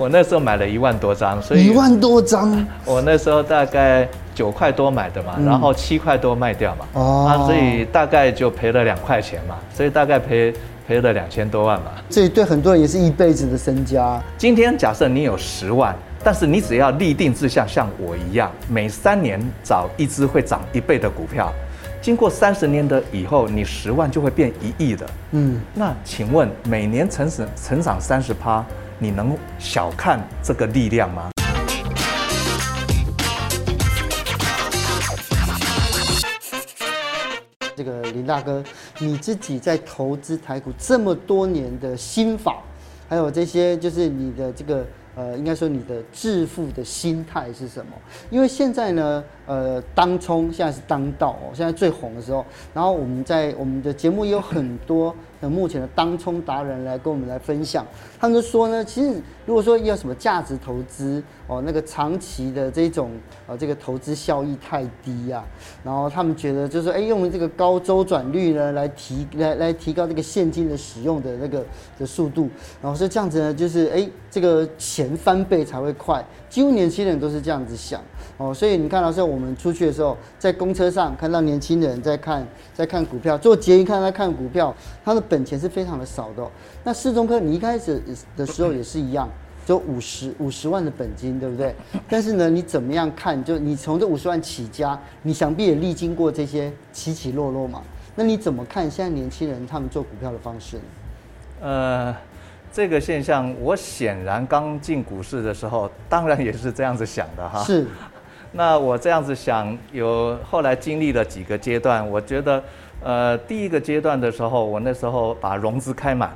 我那时候买了一万多张，所以一万多张，我那时候大概九块多买的嘛，嗯、然后七块多卖掉嘛，哦，啊，所以大概就赔了两块钱嘛，所以大概赔赔了两千多万嘛。这对很多人也是一辈子的身家。今天假设你有十万，但是你只要立定志向，像我一样，每三年找一只会涨一倍的股票。经过三十年的以后，你十万就会变一亿的。嗯，那请问每年成长成长三十趴，你能小看这个力量吗？这个林大哥，你自己在投资台股这么多年的心法，还有这些就是你的这个。呃，应该说你的致富的心态是什么？因为现在呢，呃，当冲现在是当道哦，现在最红的时候。然后我们在我们的节目也有很多那目前的当冲达人来跟我们来分享。他们就说呢，其实如果说要什么价值投资哦，那个长期的这种呃这个投资效益太低、啊。然后他们觉得就是说，哎，用这个高周转率呢来提来来提高这个现金的使用的那个的速度。然后说这样子呢，就是哎这个钱翻倍才会快。几乎年轻人都是这样子想哦。所以你看到时候我们出去的时候，在公车上看到年轻人在看在看股票，做捷运看他看股票，他的本钱是非常的少的、哦。那四中科，你一开始。的时候也是一样，就五十五十万的本金，对不对？但是呢，你怎么样看？就你从这五十万起家，你想必也历经过这些起起落落嘛。那你怎么看现在年轻人他们做股票的方式呢？呃，这个现象，我显然刚进股市的时候，当然也是这样子想的哈。是。那我这样子想，有后来经历了几个阶段，我觉得，呃，第一个阶段的时候，我那时候把融资开满。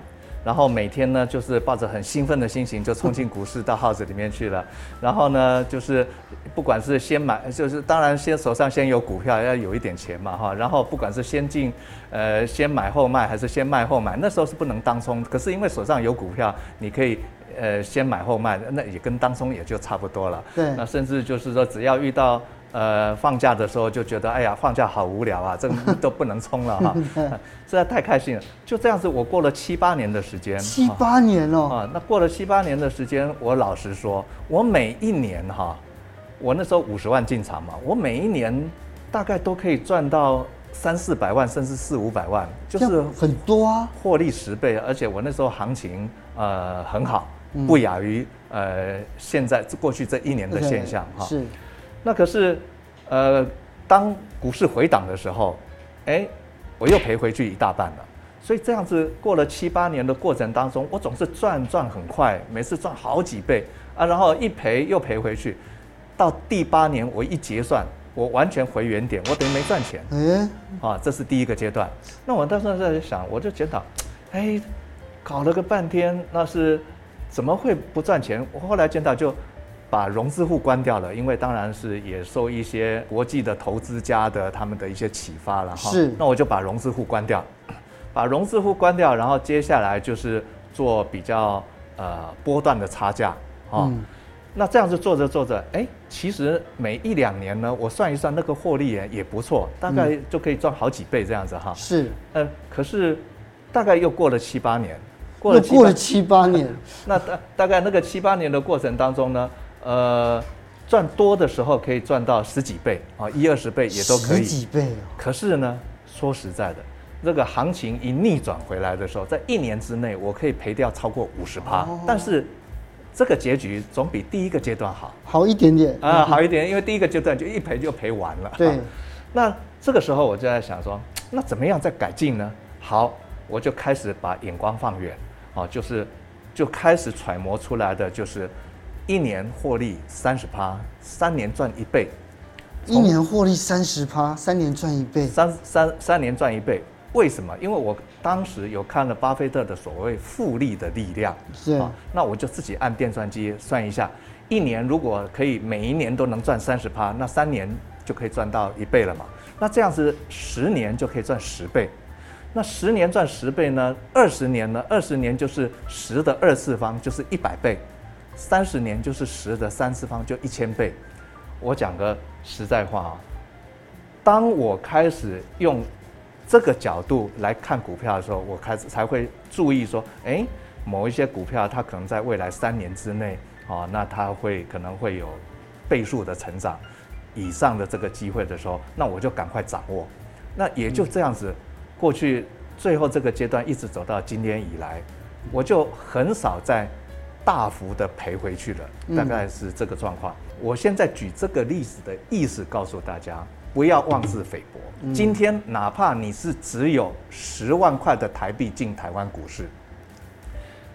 然后每天呢，就是抱着很兴奋的心情就冲进股市到号子里面去了。然后呢，就是不管是先买，就是当然先手上先有股票，要有一点钱嘛哈。然后不管是先进，呃，先买后卖，还是先卖后买，那时候是不能当冲。可是因为手上有股票，你可以呃先买后卖，那也跟当冲也就差不多了。对。那甚至就是说，只要遇到。呃，放假的时候就觉得，哎呀，放假好无聊啊，这个都不能冲了哈，实在太开心了。就这样子，我过了七八年的时间，七八年哦，啊，那过了七八年的时间，我老实说，我每一年哈，我那时候五十万进场嘛，我每一年大概都可以赚到三四百万，甚至四五百万，就是很多啊，获利十倍，而且我那时候行情呃很好，不亚于呃现在过去这一年的现象哈。是。那可是，呃，当股市回档的时候，哎，我又赔回去一大半了。所以这样子过了七八年的过程当中，我总是赚赚很快，每次赚好几倍啊，然后一赔又赔回去。到第八年我一结算，我完全回原点，我等于没赚钱。嗯，啊，这是第一个阶段。那我当时在想，我就检讨，哎，搞了个半天，那是怎么会不赚钱？我后来见到就。把融资户关掉了，因为当然是也受一些国际的投资家的他们的一些启发了哈。是，那我就把融资户关掉，把融资户关掉，然后接下来就是做比较呃波段的差价啊。嗯、那这样子做着做着，哎，其实每一两年呢，我算一算那个获利也也不错，大概就可以赚好几倍这样子哈。是，呃，可是大概又过了七八年，过了过了七八年，那大大概那个七八年的过程当中呢？呃，赚多的时候可以赚到十几倍啊，一二十倍也都可以。十几倍哦。可是呢，说实在的，这个行情一逆转回来的时候，在一年之内，我可以赔掉超过五十趴。哦、但是，这个结局总比第一个阶段好。好一点点啊，好一点，因为第一个阶段就一赔就赔完了。对。那这个时候我就在想说，那怎么样再改进呢？好，我就开始把眼光放远，啊，就是就开始揣摩出来的就是。一年获利三十趴，三年赚一倍。一年获利三十趴，三年赚一倍。三三三年赚一倍，为什么？因为我当时有看了巴菲特的所谓复利的力量。是啊。那我就自己按电算机算一下，一年如果可以每一年都能赚三十趴，那三年就可以赚到一倍了嘛。那这样子十年就可以赚十倍。那十年赚十倍呢？二十年呢？二十年就是十的二次方，就是一百倍。三十年就是十的三次方，就一千倍。我讲个实在话啊，当我开始用这个角度来看股票的时候，我开始才会注意说，哎，某一些股票它可能在未来三年之内哦，那它会可能会有倍数的成长以上的这个机会的时候，那我就赶快掌握。那也就这样子，过去最后这个阶段一直走到今天以来，我就很少再大幅的赔回去了，大概是这个状况。我现在举这个例子的意思告诉大家，不要妄自菲薄。今天哪怕你是只有十万块的台币进台湾股市。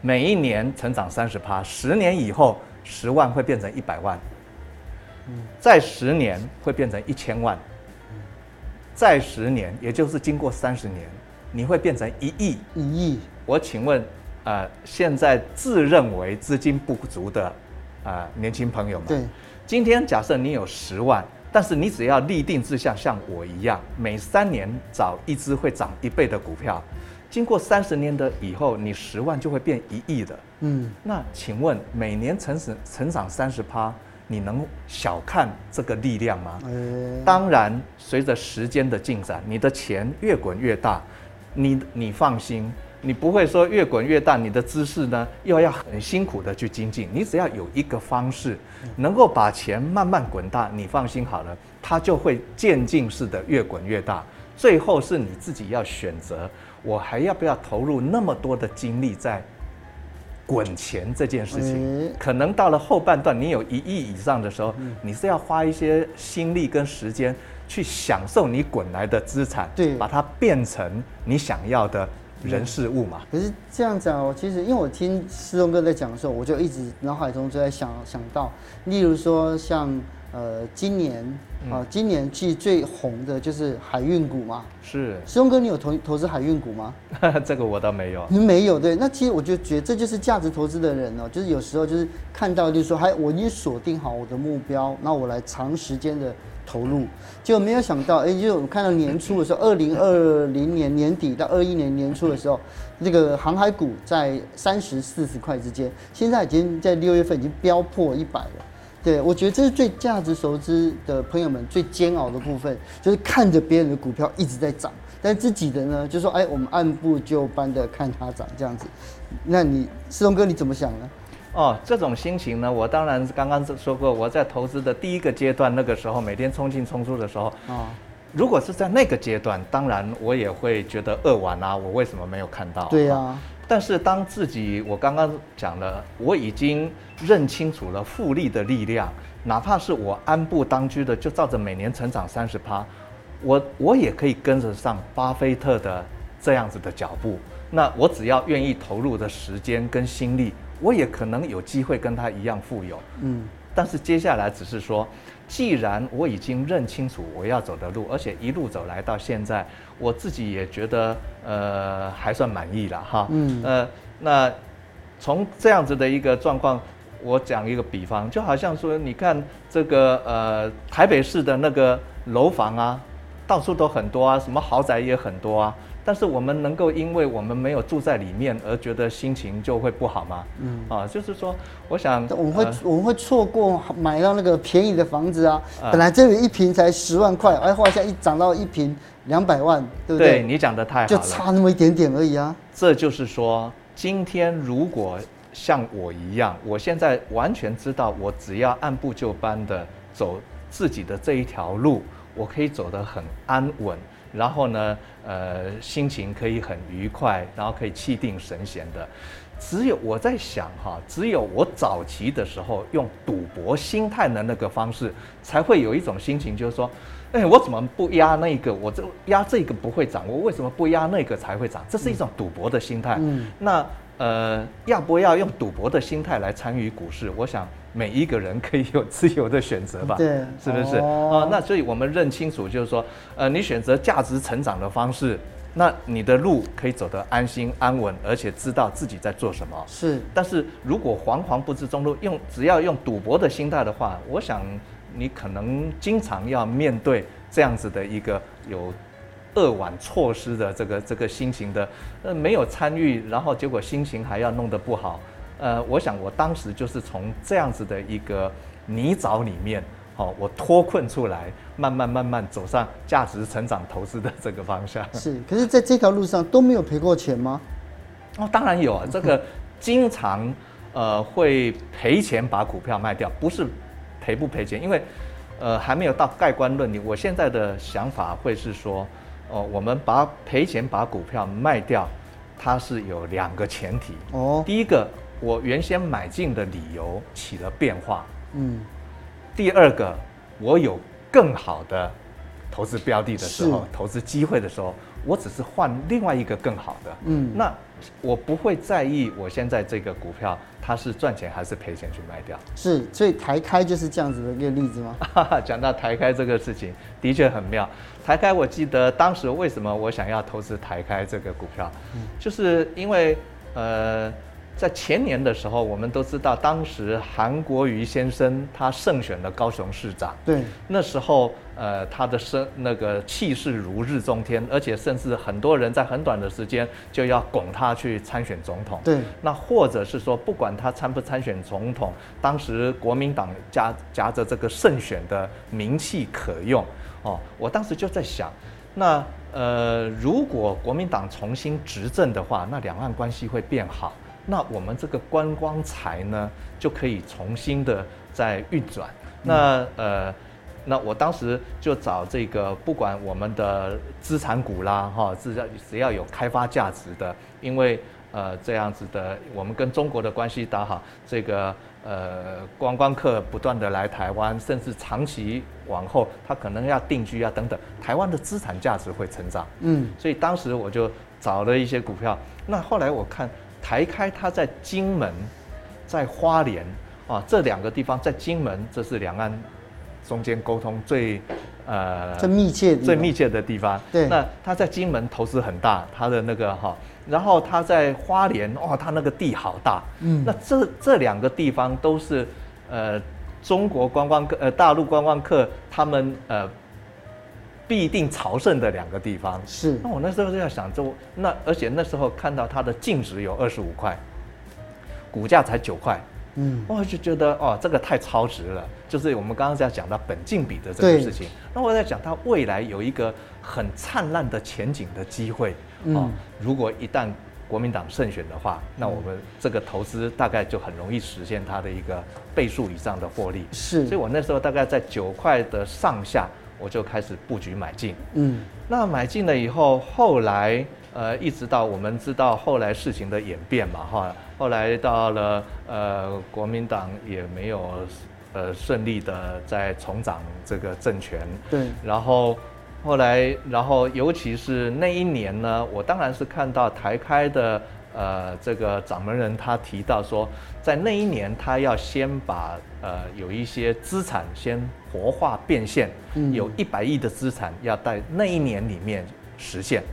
每一年成长三十趴，十年以后十万会变成一百万，再十年会变成一千万，再十年，也就是经过三十年，你会变成一亿。一亿。我请问，呃，现在自认为资金不足的啊、呃、年轻朋友们，对，今天假设你有十万，但是你只要立定志向，像我一样，每三年找一只会涨一倍的股票。经过三十年的以后，你十万就会变一亿的。嗯，那请问每年成成成长三十趴，你能小看这个力量吗？当然，随着时间的进展，你的钱越滚越大。你你放心，你不会说越滚越大，你的知识呢又要很辛苦的去精进。你只要有一个方式，能够把钱慢慢滚大，你放心好了，它就会渐进式的越滚越大。最后是你自己要选择。我还要不要投入那么多的精力在滚钱这件事情？可能到了后半段，你有一亿以上的时候，你是要花一些心力跟时间去享受你滚来的资产，对，把它变成你想要的人事物嘛。可是这样子哦，其实因为我听思东哥在讲的时候，我就一直脑海中就在想想到，例如说像。呃，今年啊，今年其实最红的就是海运股嘛。是，师兄哥，你有投投资海运股吗？这个我倒没有。你没有对？那其实我就觉得这就是价值投资的人哦，就是有时候就是看到就是说，还我已经锁定好我的目标，那我来长时间的投入，结果没有想到，哎，就我看到年初的时候，二零二零年年底到二一年年初的时候，这个航海股在三十四十块之间，现在已经在六月份已经飙破一百了。对，我觉得这是最价值熟知的朋友们最煎熬的部分，就是看着别人的股票一直在涨，但自己的呢，就说哎，我们按部就班的看它涨这样子。那你思东哥你怎么想呢？哦，这种心情呢，我当然刚刚说过，我在投资的第一个阶段，那个时候每天冲进冲出的时候，哦，如果是在那个阶段，当然我也会觉得扼腕啊，我为什么没有看到？对呀、啊。但是当自己，我刚刚讲了，我已经认清楚了复利的力量，哪怕是我安步当居的，就照着每年成长三十趴，我我也可以跟着上巴菲特的这样子的脚步。那我只要愿意投入的时间跟心力，我也可能有机会跟他一样富有。嗯。但是接下来只是说，既然我已经认清楚我要走的路，而且一路走来到现在，我自己也觉得呃还算满意了哈。嗯。呃，那从这样子的一个状况，我讲一个比方，就好像说，你看这个呃台北市的那个楼房啊，到处都很多啊，什么豪宅也很多啊。但是我们能够因为我们没有住在里面而觉得心情就会不好吗？嗯啊，就是说，我想我们会、呃、我们会错过买到那个便宜的房子啊。本来这里一平才十万块，哎，后来一涨到一平两百万，对不对？对，你讲的太好了，就差那么一点点而已啊。这就是说，今天如果像我一样，我现在完全知道，我只要按部就班的走自己的这一条路，我可以走得很安稳。然后呢，呃，心情可以很愉快，然后可以气定神闲的。只有我在想哈，只有我早期的时候用赌博心态的那个方式，才会有一种心情，就是说，哎，我怎么不压那个？我这压这个不会涨，我为什么不压那个才会涨？这是一种赌博的心态。嗯，那呃，要不要用赌博的心态来参与股市？我想。每一个人可以有自由的选择吧？对，是不是？哦，那所以我们认清楚，就是说，呃，你选择价值成长的方式，那你的路可以走得安心安稳，而且知道自己在做什么。是。但是如果惶惶不知中路，用只要用赌博的心态的话，我想你可能经常要面对这样子的一个有扼腕错失的这个这个心情的，呃，没有参与，然后结果心情还要弄得不好。呃，我想我当时就是从这样子的一个泥沼里面，好，我脱困出来，慢慢慢慢走上价值成长投资的这个方向。是，可是在这条路上都没有赔过钱吗？哦，当然有啊，这个经常呃会赔钱把股票卖掉，不是赔不赔钱，因为呃还没有到盖棺论定。我现在的想法会是说，哦、呃，我们把赔钱把股票卖掉，它是有两个前提哦。第一个，我原先买进的理由起了变化，嗯。第二个，我有更好的投资标的的时候，投资机会的时候。我只是换另外一个更好的，嗯，那我不会在意我现在这个股票它是赚钱还是赔钱去卖掉。是，所以台开就是这样子的一个例子吗？讲到台开这个事情，的确很妙。台开，我记得当时为什么我想要投资台开这个股票，嗯，就是因为呃。在前年的时候，我们都知道，当时韩国瑜先生他胜选了高雄市长。对，那时候呃，他的声那个气势如日中天，而且甚至很多人在很短的时间就要拱他去参选总统。对，那或者是说，不管他参不参选总统，当时国民党夹夹着这个胜选的名气可用哦，我当时就在想，那呃，如果国民党重新执政的话，那两岸关系会变好。那我们这个观光财呢，就可以重新的在运转。那呃，那我当时就找这个，不管我们的资产股啦，哈，只要只要有开发价值的，因为呃这样子的，我们跟中国的关系打好，这个呃观光客不断的来台湾，甚至长期往后他可能要定居啊等等，台湾的资产价值会成长。嗯，所以当时我就找了一些股票。那后来我看。台开它在金门，在花莲啊，这两个地方在金门，这是两岸中间沟通最呃最密切最密切的地方。对，那他在金门投资很大，他的那个哈，然后他在花莲哦，他那个地好大。嗯，那这这两个地方都是呃中国观光客呃大陆观光客他们呃。必定朝圣的两个地方是，那我那时候就在想，就那而且那时候看到它的净值有二十五块，股价才九块，嗯，我就觉得哦，这个太超值了。就是我们刚刚在讲到本净比的这个事情，那我在讲它未来有一个很灿烂的前景的机会哦。如果一旦国民党胜选的话，那我们这个投资大概就很容易实现它的一个倍数以上的获利。是，所以我那时候大概在九块的上下。我就开始布局买进，嗯，那买进了以后，后来呃，一直到我们知道后来事情的演变嘛，哈，后来到了呃，国民党也没有呃顺利的在重掌这个政权，对，然后后来，然后尤其是那一年呢，我当然是看到台开的。呃，这个掌门人他提到说，在那一年他要先把呃有一些资产先活化变现，有一百亿的资产要在那一年里面实现，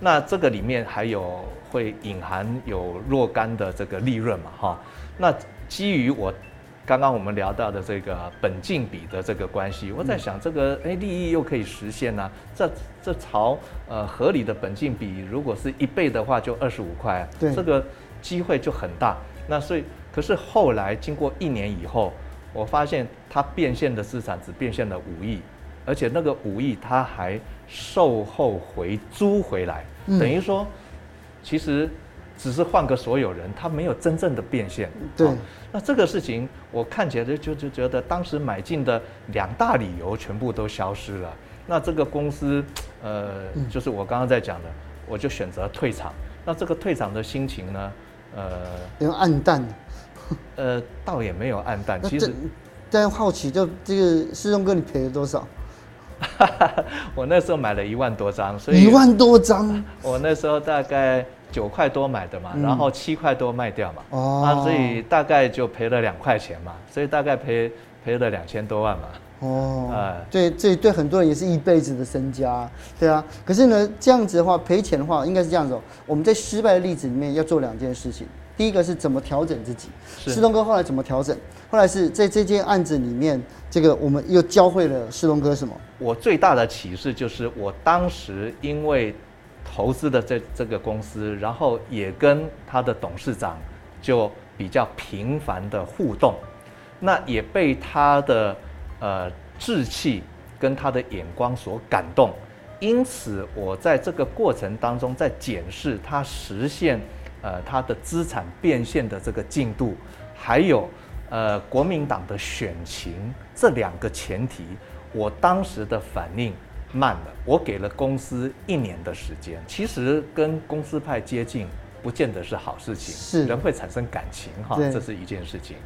那这个里面还有会隐含有若干的这个利润嘛哈，那基于我。刚刚我们聊到的这个本净比的这个关系，我在想这个哎利益又可以实现呢、啊？这这朝呃合理的本净比，如果是一倍的话，就二十五块，对，这个机会就很大。那所以可是后来经过一年以后，我发现它变现的资产只变现了五亿，而且那个五亿它还售后回租回来，等于说其实。只是换个所有人，他没有真正的变现。对，那这个事情我看起来就就觉得，当时买进的两大理由全部都消失了。那这个公司，呃，就是我刚刚在讲的，我就选择退场。那这个退场的心情呢，呃，有暗淡。呃，倒也没有暗淡。其实，但好奇，就这个师兄哥，你赔了多少？我那时候买了一万多张，所以一万多张。我那时候大概。九块多买的嘛，然后七块多卖掉嘛，哦、啊，所以大概就赔了两块钱嘛，所以大概赔赔了两千多万嘛。哦，哎，对，这对很多人也是一辈子的身家，对啊。可是呢，这样子的话，赔钱的话，应该是这样子哦。我们在失败的例子里面要做两件事情，第一个是怎么调整自己。世东哥后来怎么调整？后来是在这件案子里面，这个我们又教会了世东哥什么？我最大的启示就是，我当时因为。投资的这这个公司，然后也跟他的董事长就比较频繁的互动，那也被他的呃志气跟他的眼光所感动，因此我在这个过程当中在检视他实现呃他的资产变现的这个进度，还有呃国民党的选情这两个前提，我当时的反应慢了，我给了公司一年的时间。其实跟公司派接近，不见得是好事情，是人会产生感情哈，这是一件事情。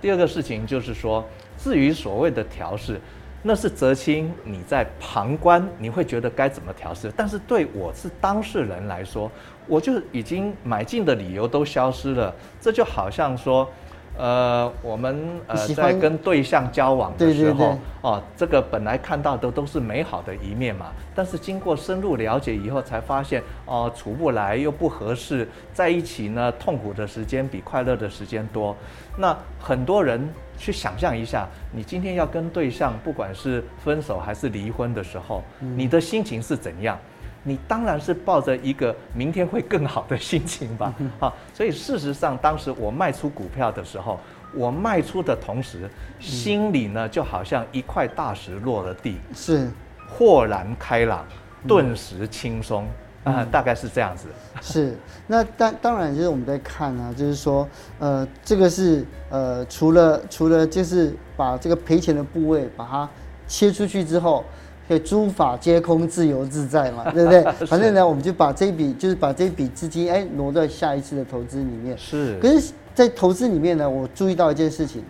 第二个事情就是说，至于所谓的调试。那是泽清，你在旁观，你会觉得该怎么调试。但是对我是当事人来说，我就已经买进的理由都消失了。这就好像说。呃，我们呃在跟对象交往的时候，对对对哦，这个本来看到的都是美好的一面嘛，但是经过深入了解以后，才发现哦，处不来又不合适，在一起呢，痛苦的时间比快乐的时间多。那很多人去想象一下，你今天要跟对象，不管是分手还是离婚的时候，嗯、你的心情是怎样？你当然是抱着一个明天会更好的心情吧，好，所以事实上，当时我卖出股票的时候，我卖出的同时，心里呢就好像一块大石落了地，是。豁然开朗，顿时轻松。啊，大概是这样子。是，那当当然就是我们在看啊，就是说，呃，这个是呃，除了除了就是把这个赔钱的部位把它切出去之后。可以诸法皆空，自由自在嘛，对不对？反正呢，我们就把这笔，就是把这笔资金，哎，挪到下一次的投资里面。是。可是，在投资里面呢，我注意到一件事情，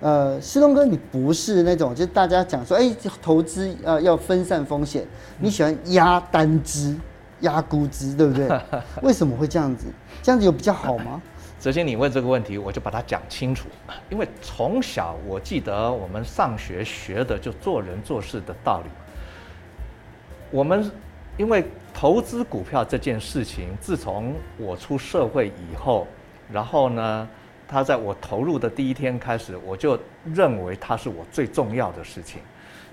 呃，施东哥，你不是那种，就是大家讲说，哎，投资呃要分散风险，你喜欢压单支、压估值，对不对？为什么会这样子？这样子有比较好吗？首先，你问这个问题，我就把它讲清楚。因为从小我记得我们上学学的就做人做事的道理。我们因为投资股票这件事情，自从我出社会以后，然后呢，他在我投入的第一天开始，我就认为它是我最重要的事情。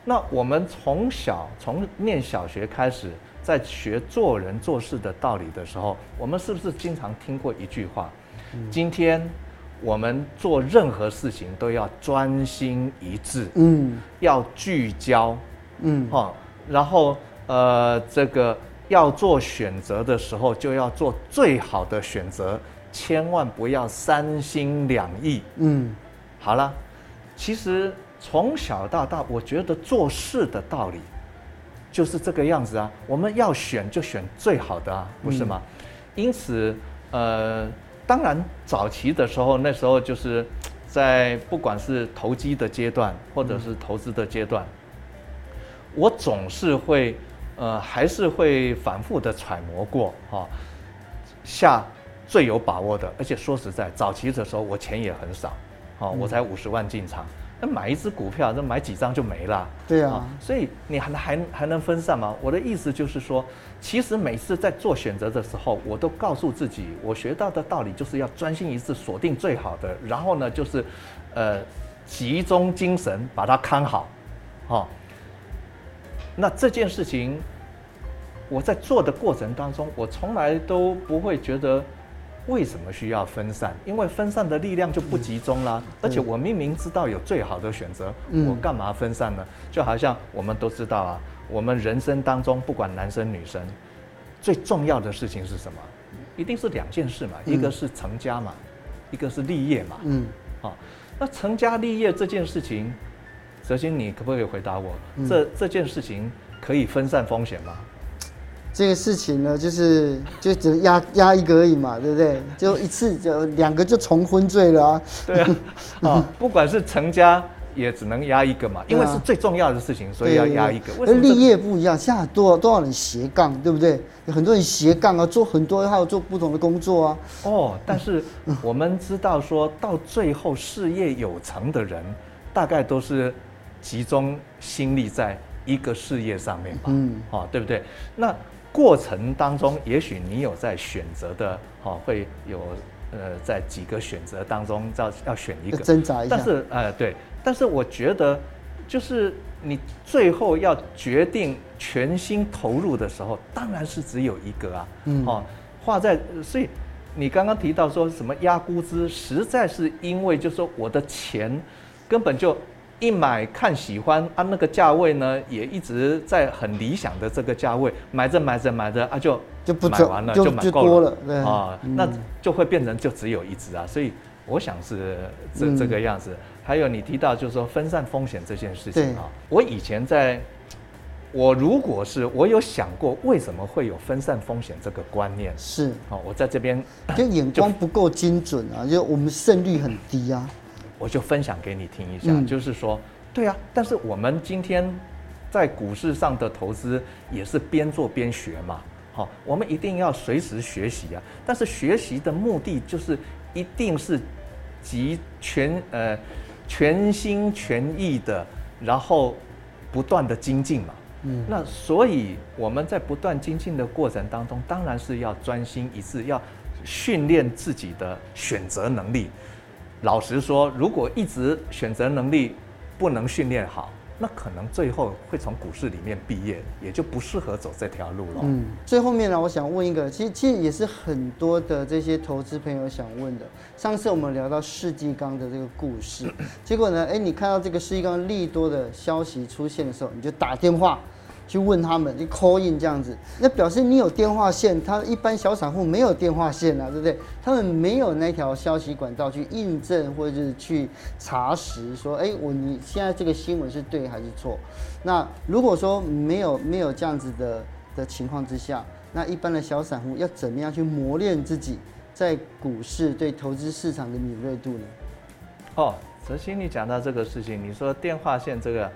那我们从小从念小学开始，在学做人做事的道理的时候，我们是不是经常听过一句话？今天我们做任何事情都要专心一致，嗯，要聚焦，嗯，哈，然后。呃，这个要做选择的时候，就要做最好的选择，千万不要三心两意。嗯，好了，其实从小到大，我觉得做事的道理就是这个样子啊。我们要选就选最好的啊，不是吗？嗯、因此，呃，当然早期的时候，那时候就是在不管是投机的阶段，或者是投资的阶段，我总是会。呃，还是会反复的揣摩过哈，下最有把握的。而且说实在，早期的时候我钱也很少，哦，我才五十万进场，那买一只股票，那买几张就没了。对啊，所以你还还还能分散吗？我的意思就是说，其实每次在做选择的时候，我都告诉自己，我学到的道理就是要专心一致，锁定最好的，然后呢，就是呃集中精神把它看好，哈。那这件事情，我在做的过程当中，我从来都不会觉得为什么需要分散，因为分散的力量就不集中啦。而且我明明知道有最好的选择，我干嘛分散呢？就好像我们都知道啊，我们人生当中不管男生女生，最重要的事情是什么？一定是两件事嘛，一个是成家嘛，一个是立业嘛。嗯，好，那成家立业这件事情。哲青，你可不可以回答我？这这件事情可以分散风险吗？这个事情呢，就是就只能压压一个而已嘛，对不对？就一次就两个就重婚罪了啊。对啊，啊，不管是成家也只能压一个嘛，因为是最重要的事情，所以要压一个。而立业不一样，现在多少多少人斜杠，对不对？有很多人斜杠啊，做很多还有做不同的工作啊。哦，但是我们知道说到最后事业有成的人，大概都是。集中心力在一个事业上面吧，嗯，哦，对不对？那过程当中，也许你有在选择的，哦，会有呃，在几个选择当中要要选一个挣扎一下。但是，呃，对，但是我觉得，就是你最后要决定全心投入的时候，当然是只有一个啊，嗯，哦，画在，所以你刚刚提到说什么压估值，实在是因为就是说我的钱根本就。一买看喜欢啊，那个价位呢也一直在很理想的这个价位，买着买着买着啊就就不买完了就，就买够了，对。啊，嗯、那就会变成就只有一只啊，所以我想是这、嗯、这个样子。还有你提到就是说分散风险这件事情啊，我以前在，我如果是我有想过为什么会有分散风险这个观念。是。哦，我在这边就眼光不够精准啊，就我们胜率很低啊。我就分享给你听一下，嗯、就是说，对啊，但是我们今天在股市上的投资也是边做边学嘛，好，我们一定要随时学习啊。但是学习的目的就是一定是集全呃全心全意的，然后不断的精进嘛。嗯，那所以我们在不断精进的过程当中，当然是要专心一致，要训练自己的选择能力。老实说，如果一直选择能力不能训练好，那可能最后会从股市里面毕业，也就不适合走这条路了。嗯，最后面呢，我想问一个，其实其实也是很多的这些投资朋友想问的。上次我们聊到世纪刚的这个故事，结果呢，哎，你看到这个世纪刚利多的消息出现的时候，你就打电话。去问他们，就 call in 这样子，那表示你有电话线，他一般小散户没有电话线啊，对不对？他们没有那条消息管道去印证或者是去查实，说，哎，我你现在这个新闻是对还是错？那如果说没有没有这样子的的情况之下，那一般的小散户要怎么样去磨练自己在股市对投资市场的敏锐度呢？哦，泽鑫，你讲到这个事情，你说电话线这个。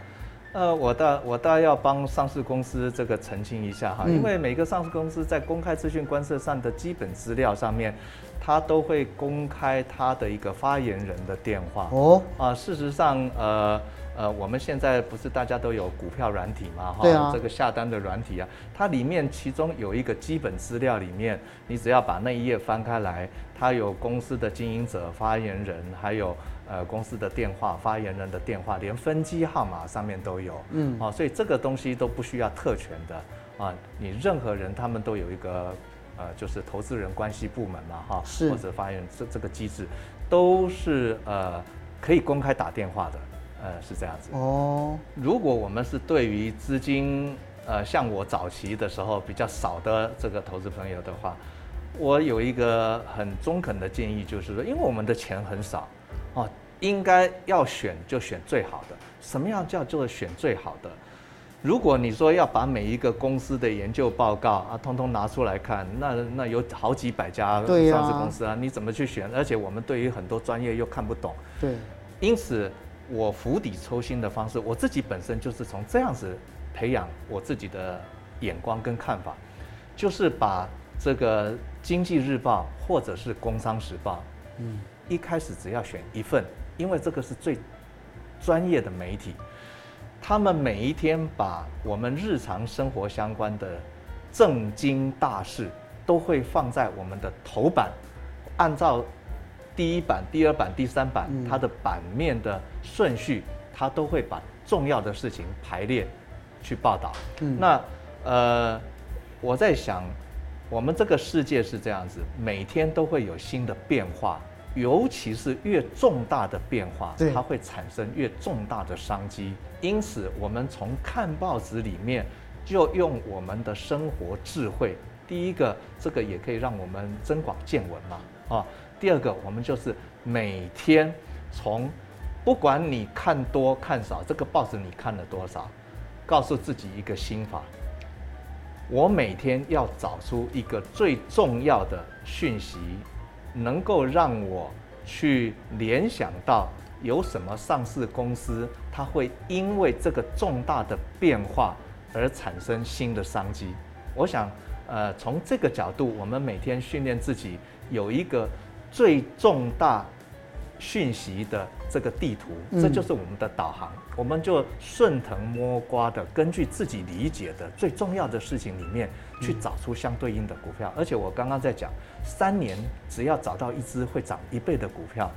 呃，我倒我倒要帮上市公司这个澄清一下哈，因为每个上市公司在公开资讯观测上的基本资料上面，它都会公开它的一个发言人的电话。哦，啊，事实上，呃呃，我们现在不是大家都有股票软体嘛？哈，这个下单的软体啊，它里面其中有一个基本资料里面，你只要把那一页翻开来，它有公司的经营者、发言人，还有。呃，公司的电话、发言人的电话，连分机号码上面都有，嗯，哦，所以这个东西都不需要特权的啊，你任何人他们都有一个呃，就是投资人关系部门嘛，哈，是或者发言人这这个机制，都是呃可以公开打电话的，呃，是这样子。哦，如果我们是对于资金呃像我早期的时候比较少的这个投资朋友的话，我有一个很中肯的建议，就是说，因为我们的钱很少。哦，应该要选就选最好的。什么样叫做选最好的？如果你说要把每一个公司的研究报告啊，通通拿出来看，那那有好几百家上市公司啊，你怎么去选？而且我们对于很多专业又看不懂。对。因此，我釜底抽薪的方式，我自己本身就是从这样子培养我自己的眼光跟看法，就是把这个《经济日报》或者是《工商时报》，嗯。一开始只要选一份，因为这个是最专业的媒体，他们每一天把我们日常生活相关的政经大事都会放在我们的头版，按照第一版、第二版、第三版它的版面的顺序，它都会把重要的事情排列去报道。那呃，我在想，我们这个世界是这样子，每天都会有新的变化。尤其是越重大的变化，它会产生越重大的商机。因此，我们从看报纸里面就用我们的生活智慧。第一个，这个也可以让我们增广见闻嘛，啊。第二个，我们就是每天从不管你看多看少，这个报纸你看了多少，告诉自己一个心法：我每天要找出一个最重要的讯息。能够让我去联想到有什么上市公司，它会因为这个重大的变化而产生新的商机。我想，呃，从这个角度，我们每天训练自己有一个最重大讯息的这个地图，这就是我们的导航。我们就顺藤摸瓜的，根据自己理解的最重要的事情里面去找出相对应的股票。而且我刚刚在讲，三年只要找到一只会涨一倍的股票，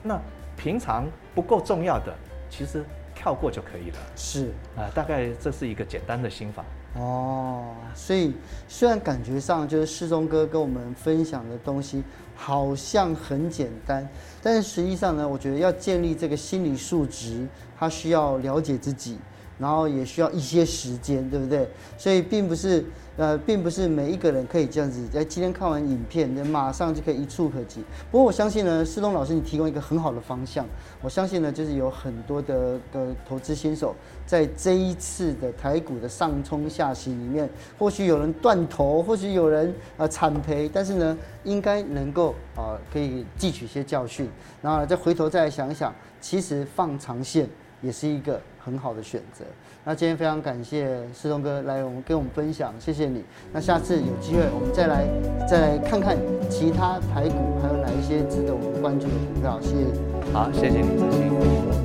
那平常不够重要的，其实跳过就可以了。是啊，大概这是一个简单的心法。哦，所以虽然感觉上就是世忠哥跟我们分享的东西，好像很简单，但是实际上呢，我觉得要建立这个心理素质，它需要了解自己。然后也需要一些时间，对不对？所以并不是，呃，并不是每一个人可以这样子，在今天看完影片，马上就可以一触可及。不过我相信呢，思东老师你提供一个很好的方向。我相信呢，就是有很多的的投资新手，在这一次的台股的上冲下行里面，或许有人断头，或许有人呃惨赔，但是呢，应该能够啊、呃、可以汲取一些教训，然后呢再回头再来想想，其实放长线也是一个。很好的选择。那今天非常感谢思东哥来我们跟我们分享，谢谢你。那下次有机会我们再来再来看看其他台股还有哪一些值得我们关注的股票。谢谢。好，谢谢你，的辛苦。